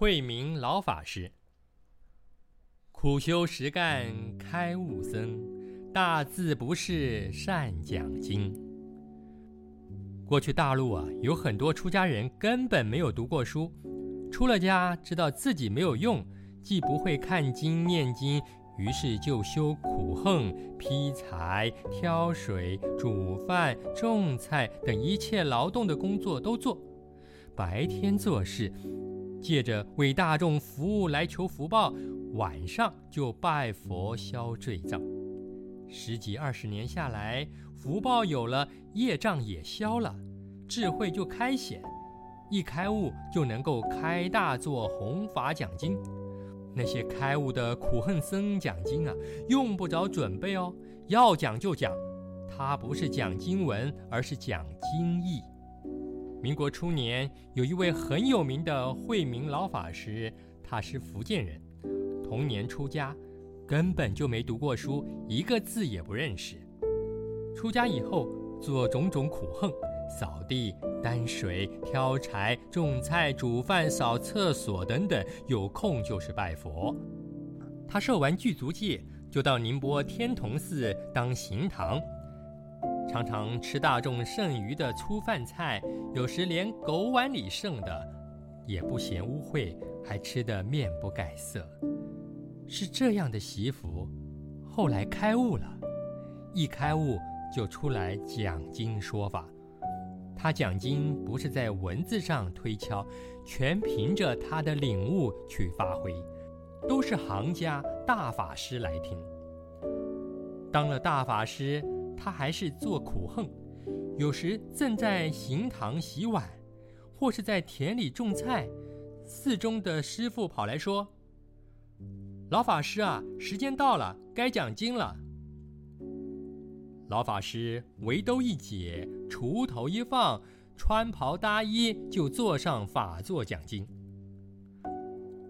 惠民老法师，苦修实干开悟僧，大字不识善讲经。过去大陆啊，有很多出家人根本没有读过书，出了家知道自己没有用，既不会看经念经，于是就修苦横、劈柴、挑水、煮饭、种菜等一切劳动的工作都做，白天做事。借着为大众服务来求福报，晚上就拜佛消罪障。十几二十年下来，福报有了，业障也消了，智慧就开显，一开悟就能够开大做弘法讲经。那些开悟的苦恨僧讲经啊，用不着准备哦，要讲就讲，他不是讲经文，而是讲经义。民国初年，有一位很有名的惠民老法师，他是福建人，童年出家，根本就没读过书，一个字也不认识。出家以后，做种种苦行，扫地、担水、挑柴、种菜、煮饭、扫厕所等等，有空就是拜佛。他受完具足戒，就到宁波天童寺当行堂。常常吃大众剩余的粗饭菜，有时连狗碗里剩的也不嫌污秽，还吃得面不改色。是这样的媳妇，后来开悟了，一开悟就出来讲经说法。他讲经不是在文字上推敲，全凭着他的领悟去发挥，都是行家大法师来听。当了大法师。他还是做苦行，有时正在行堂洗碗，或是在田里种菜。寺中的师傅跑来说：“老法师啊，时间到了，该讲经了。”老法师围兜一解，锄头一放，穿袍搭衣，就坐上法座讲经。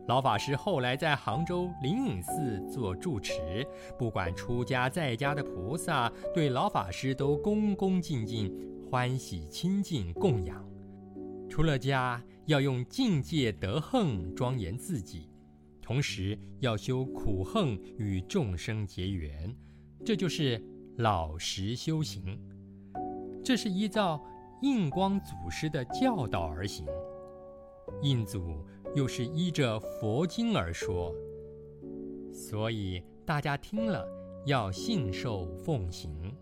老法师后来在杭州灵隐寺做住持，不管出家在家的菩萨，对老法师都恭恭敬敬、欢喜亲近供养。出了家要用境界德横庄严自己，同时要修苦横与众生结缘，这就是老实修行。这是依照印光祖师的教导而行。印祖又是依着佛经而说，所以大家听了要信受奉行。